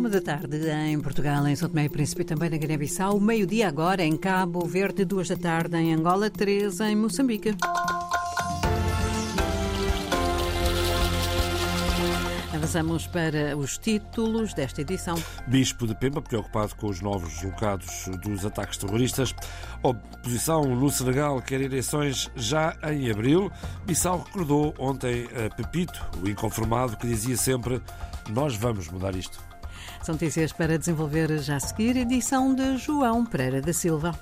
uma da tarde em Portugal, em São Tomé e Príncipe, também na Guiné-Bissau. Meio-dia agora em Cabo Verde, duas da tarde em Angola, três em Moçambique. Avançamos para os títulos desta edição. Bispo de Pemba, preocupado com os novos deslocados dos ataques terroristas. Oposição no Senegal quer eleições já em abril. Bissau recordou ontem a Pepito, o inconformado, que dizia sempre: Nós vamos mudar isto. São notícias para desenvolver já a seguir, edição de João Pereira da Silva.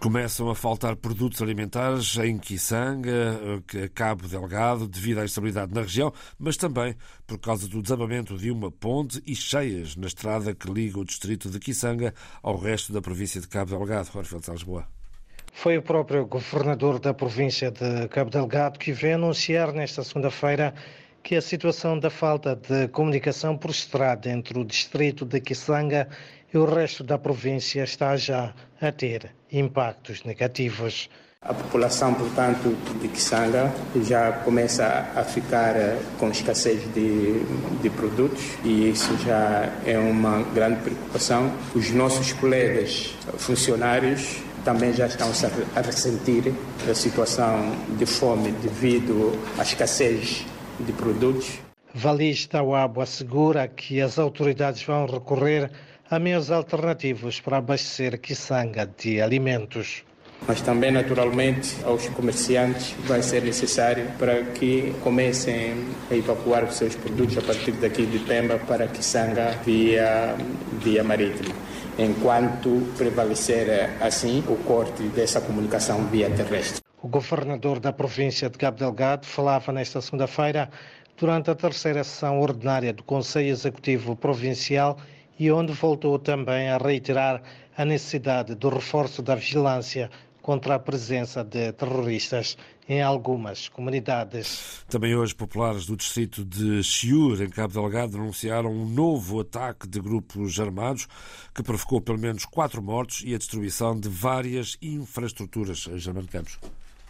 Começam a faltar produtos alimentares em Kisanga, Cabo Delgado, devido à instabilidade na região, mas também por causa do desabamento de uma ponte e cheias na estrada que liga o distrito de Kisanga ao resto da província de Cabo Delgado. Orfeld Lisboa. Foi o próprio governador da província de Cabo Delgado que veio anunciar nesta segunda-feira que a situação da falta de comunicação por estrada entre o distrito de Kisanga e o resto da província está já a ter impactos negativos. A população, portanto, de Kisanga já começa a ficar com escassez de, de, produtos e isso já é uma grande preocupação. Os nossos colegas funcionários também já estão a ressentir a situação de fome devido à escassez de produtos. Valis Tawabo assegura que as autoridades vão recorrer a meios alternativos para abastecer Kisanga de alimentos. Mas também, naturalmente, aos comerciantes vai ser necessário para que comecem a evacuar os seus produtos a partir daqui de Pemba para Kisanga via, via marítima. Enquanto prevalecer assim o corte dessa comunicação via terrestre. O governador da província de Cabo Delgado falava nesta segunda-feira durante a terceira sessão ordinária do Conselho Executivo Provincial e onde voltou também a reiterar a necessidade do reforço da vigilância contra a presença de terroristas em algumas comunidades. Também hoje, populares do distrito de Chiur, em Cabo Delgado, anunciaram um novo ataque de grupos armados que provocou pelo menos quatro mortos e a destruição de várias infraestruturas. Germano Campos.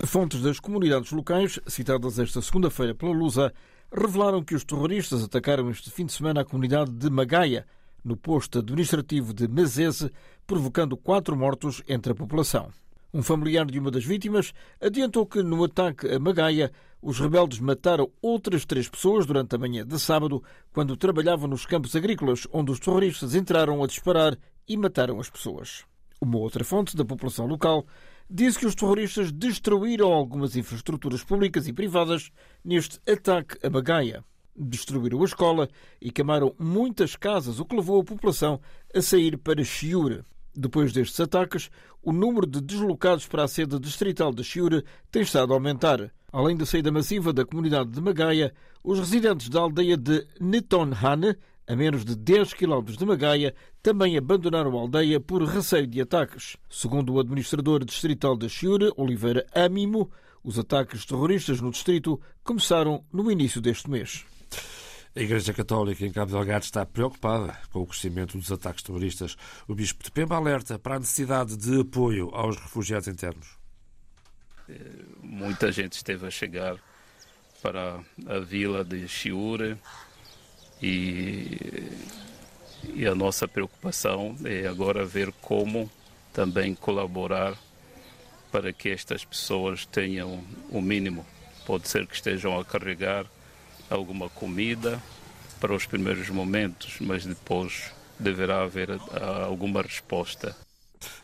Fontes das comunidades locais, citadas esta segunda-feira pela Lusa, revelaram que os terroristas atacaram este fim de semana a comunidade de Magaia, no posto administrativo de Mazese, provocando quatro mortos entre a população. Um familiar de uma das vítimas adiantou que no ataque a Magaia, os rebeldes mataram outras três pessoas durante a manhã de sábado, quando trabalhavam nos campos agrícolas, onde os terroristas entraram a disparar e mataram as pessoas. Uma outra fonte da população local disse que os terroristas destruíram algumas infraestruturas públicas e privadas neste ataque a Magaia. Destruíram a escola e queimaram muitas casas, o que levou a população a sair para Chiure. Depois destes ataques, o número de deslocados para a sede distrital de Chiure tem estado a aumentar. Além da saída massiva da comunidade de Magaia, os residentes da aldeia de Netonhane, a menos de 10 km de Magaia, também abandonaram a aldeia por receio de ataques. Segundo o administrador distrital de Chiure, Oliveira Amimo, os ataques terroristas no distrito começaram no início deste mês. A Igreja Católica em Cabo Delgado está preocupada com o crescimento dos ataques terroristas. O Bispo de Pemba alerta para a necessidade de apoio aos refugiados internos. Muita gente esteve a chegar para a vila de Chiure e, e a nossa preocupação é agora ver como também colaborar para que estas pessoas tenham o mínimo. Pode ser que estejam a carregar alguma comida para os primeiros momentos, mas depois deverá haver alguma resposta.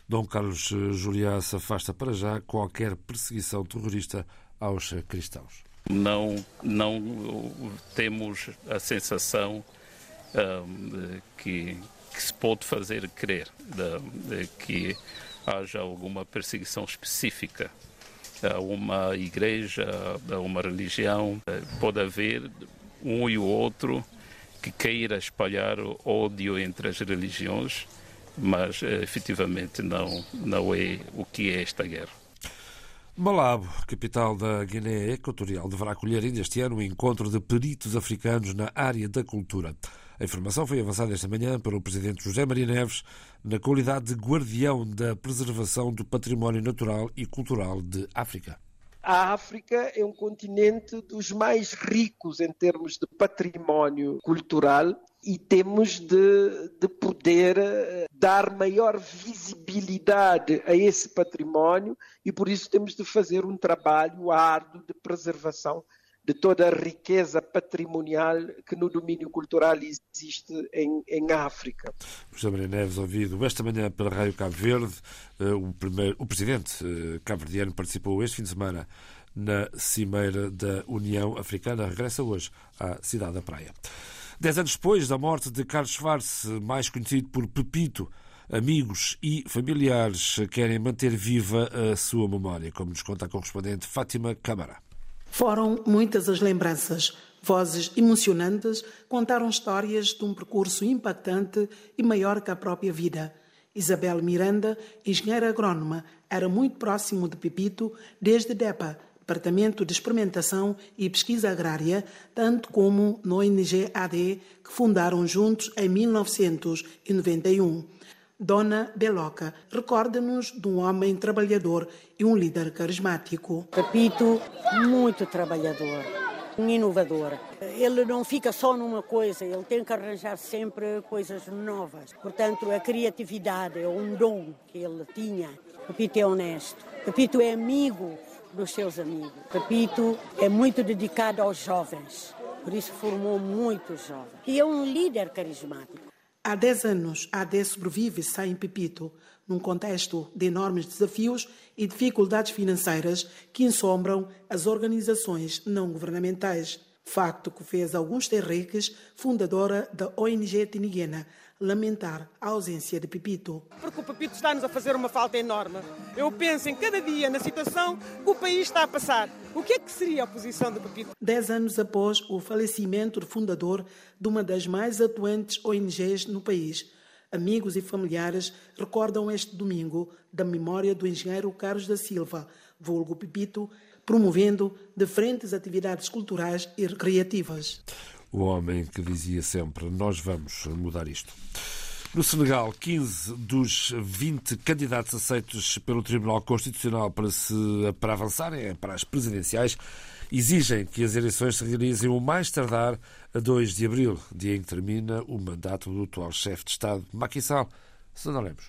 Dom Carlos Juliá se afasta para já qualquer perseguição terrorista aos cristãos. Não, não temos a sensação um, que, que, se pode fazer crer de, de que haja alguma perseguição específica a uma igreja, a uma religião. Pode haver um e o outro que queira espalhar ódio entre as religiões, mas efetivamente não, não é o que é esta guerra. Malabo, capital da Guiné Equatorial, deverá acolher ainda este ano o um encontro de peritos africanos na área da cultura. A informação foi avançada esta manhã pelo presidente José Maria Neves, na qualidade de guardião da preservação do património natural e cultural de África. A África é um continente dos mais ricos em termos de património cultural e temos de, de, poder eh, dar maior visibilidade a esse património e por isso temos de fazer um trabalho árduo de preservação de toda a riqueza patrimonial que no domínio cultural existe em, em África. José Maria Neves, ouvido esta manhã pela Rádio Cabo Verde, eh, o, primeiro, o presidente eh, cabo-verdiano participou este fim de semana na Cimeira da União Africana, regressa hoje à cidade da Praia. Dez anos depois da morte de Carlos Schwarz, mais conhecido por Pepito, amigos e familiares querem manter viva a sua memória, como nos conta a correspondente Fátima Câmara. Foram muitas as lembranças. Vozes emocionantes contaram histórias de um percurso impactante e maior que a própria vida. Isabel Miranda, engenheira agrónoma, era muito próximo de Pepito desde DEPA, Departamento de Experimentação e Pesquisa Agrária, tanto como no ONG AD, que fundaram juntos em 1991. Dona Beloca recorda-nos de um homem trabalhador e um líder carismático. Pepito, muito trabalhador, um inovador. Ele não fica só numa coisa, ele tem que arranjar sempre coisas novas. Portanto, a criatividade é um dom que ele tinha. Pepito é honesto. Pepito é amigo dos seus amigos. Pepito é muito dedicado aos jovens, por isso formou muitos jovens. E é um líder carismático. Há 10 anos, a AD sobrevive sem Pepito, num contexto de enormes desafios e dificuldades financeiras que ensombram as organizações não governamentais. Facto que fez alguns terreques, fundadora da ONG Tiniguena, lamentar a ausência de Pepito. Porque o Pepito está-nos a fazer uma falta enorme. Eu penso em cada dia na situação que o país está a passar. O que é que seria a posição do Pepito? Dez anos após o falecimento do fundador de uma das mais atuantes ONGs no país, amigos e familiares recordam este domingo da memória do engenheiro Carlos da Silva, vulgo Pepito, promovendo diferentes atividades culturais e recreativas. O homem que dizia sempre: Nós vamos mudar isto. No Senegal, 15 dos 20 candidatos aceitos pelo Tribunal Constitucional para, se, para avançarem para as presidenciais exigem que as eleições se realizem o mais tardar a 2 de abril, dia em que termina o mandato do atual chefe de Estado, Macky Sall. Se não lemos.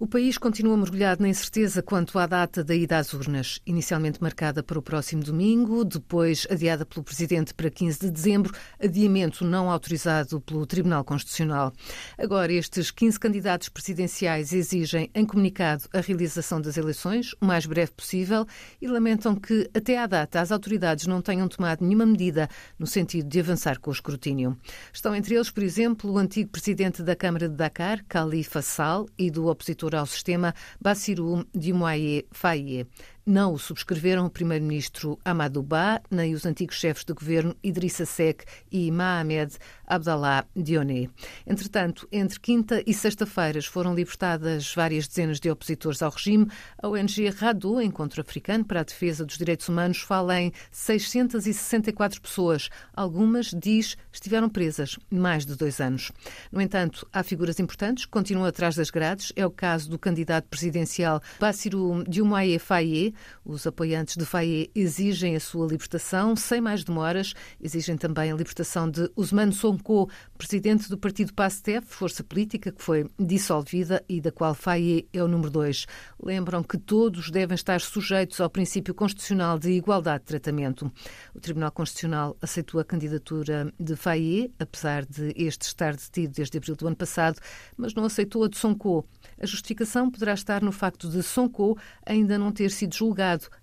O país continua mergulhado na incerteza quanto à data da ida às urnas, inicialmente marcada para o próximo domingo, depois adiada pelo Presidente para 15 de dezembro, adiamento não autorizado pelo Tribunal Constitucional. Agora, estes 15 candidatos presidenciais exigem em comunicado a realização das eleições o mais breve possível e lamentam que, até à data, as autoridades não tenham tomado nenhuma medida no sentido de avançar com o escrutínio. Estão entre eles, por exemplo, o antigo Presidente da Câmara de Dakar, Khalifa Sall, e do opositor ao sistema Bassirou Diomaye Faye. Não o subscreveram o primeiro-ministro Amadou Ba, nem os antigos chefes de governo Idrissa Seck e Mohamed Abdallah Dionne. Entretanto, entre quinta e sexta-feiras foram libertadas várias dezenas de opositores ao regime. A ONG RADO, Encontro Africano para a Defesa dos Direitos Humanos, fala em 664 pessoas. Algumas, diz, estiveram presas mais de dois anos. No entanto, há figuras importantes que continuam atrás das grades. É o caso do candidato presidencial Bassirou Diomaye Faye, os apoiantes de Faye exigem a sua libertação sem mais demoras. Exigem também a libertação de Ousmane Sonko, presidente do partido PASTEF, força política que foi dissolvida e da qual Faye é o número dois. Lembram que todos devem estar sujeitos ao princípio constitucional de igualdade de tratamento. O Tribunal Constitucional aceitou a candidatura de Faye, apesar de este estar detido desde abril do ano passado, mas não aceitou a de Sonko. A justificação poderá estar no facto de Sonko ainda não ter sido julgado,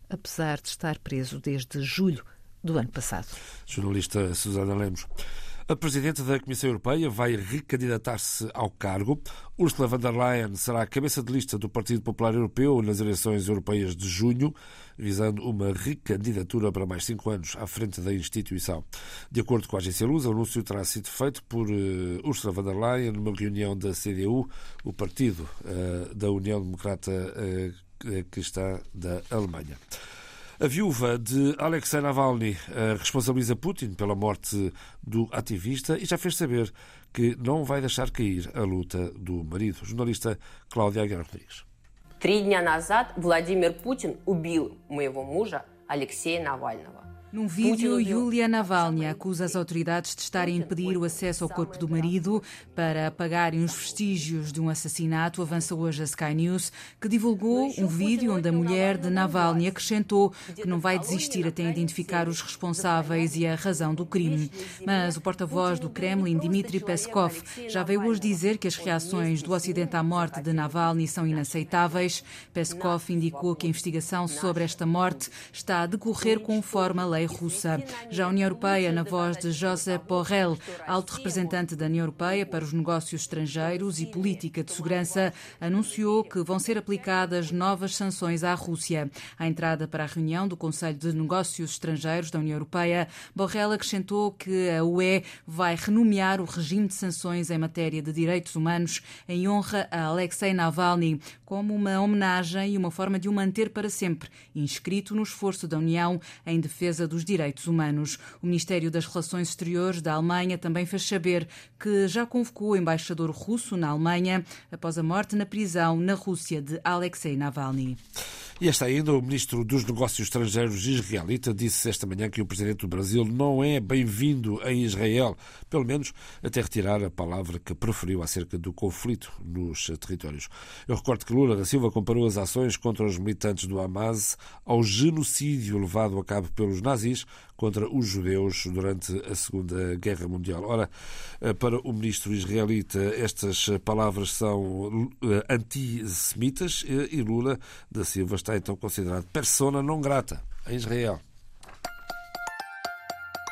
apesar de estar preso desde julho do ano passado. Jornalista Susana Lemos. A Presidente da Comissão Europeia vai recandidatar-se ao cargo. Ursula von der Leyen será a cabeça de lista do Partido Popular Europeu nas eleições europeias de junho, visando uma recandidatura para mais cinco anos à frente da instituição. De acordo com a agência Luz, o anúncio terá sido feito por eh, Ursula von der Leyen numa reunião da CDU, o partido uh, da União Democrata uh, que está da Alemanha. A viúva de Alexei Navalny eh, responsabiliza Putin pela morte do ativista e já fez saber que não vai deixar cair a luta do marido. Jornalista Cláudia Aguiar Rodrigues. Три дня назад Владимир Путин убил моего мужа Алексея Навального. Num vídeo, Yulia Navalny acusa as autoridades de estarem a impedir o acesso ao corpo do marido para apagarem os vestígios de um assassinato, avança hoje a Sky News, que divulgou um vídeo onde a mulher de Navalny acrescentou que não vai desistir até identificar os responsáveis e a razão do crime. Mas o porta-voz do Kremlin, Dmitry Peskov, já veio hoje dizer que as reações do Ocidente à morte de Navalny são inaceitáveis. Peskov indicou que a investigação sobre esta morte está a decorrer conforme a lei russa. Já a União Europeia, na voz de Josep Borrell, alto representante da União Europeia para os negócios estrangeiros e política de segurança, anunciou que vão ser aplicadas novas sanções à Rússia. À entrada para a reunião do Conselho de Negócios Estrangeiros da União Europeia, Borrell acrescentou que a UE vai renomear o regime de sanções em matéria de direitos humanos em honra a Alexei Navalny, como uma homenagem e uma forma de o manter para sempre inscrito no esforço da União em defesa dos direitos humanos. O Ministério das Relações Exteriores da Alemanha também fez saber que já convocou o embaixador russo na Alemanha após a morte na prisão na Rússia de Alexei Navalny. E esta ainda, o ministro dos Negócios Estrangeiros israelita disse esta manhã que o presidente do Brasil não é bem-vindo em Israel, pelo menos até retirar a palavra que preferiu acerca do conflito nos territórios. Eu recordo que Lula da Silva comparou as ações contra os militantes do Hamas ao genocídio levado a cabo pelos nazis contra os judeus durante a Segunda Guerra Mundial. Ora, eh, para o ministro israelita, estas palavras são eh, antissemitas e Lula da Silva está então considerado persona não grata em Israel.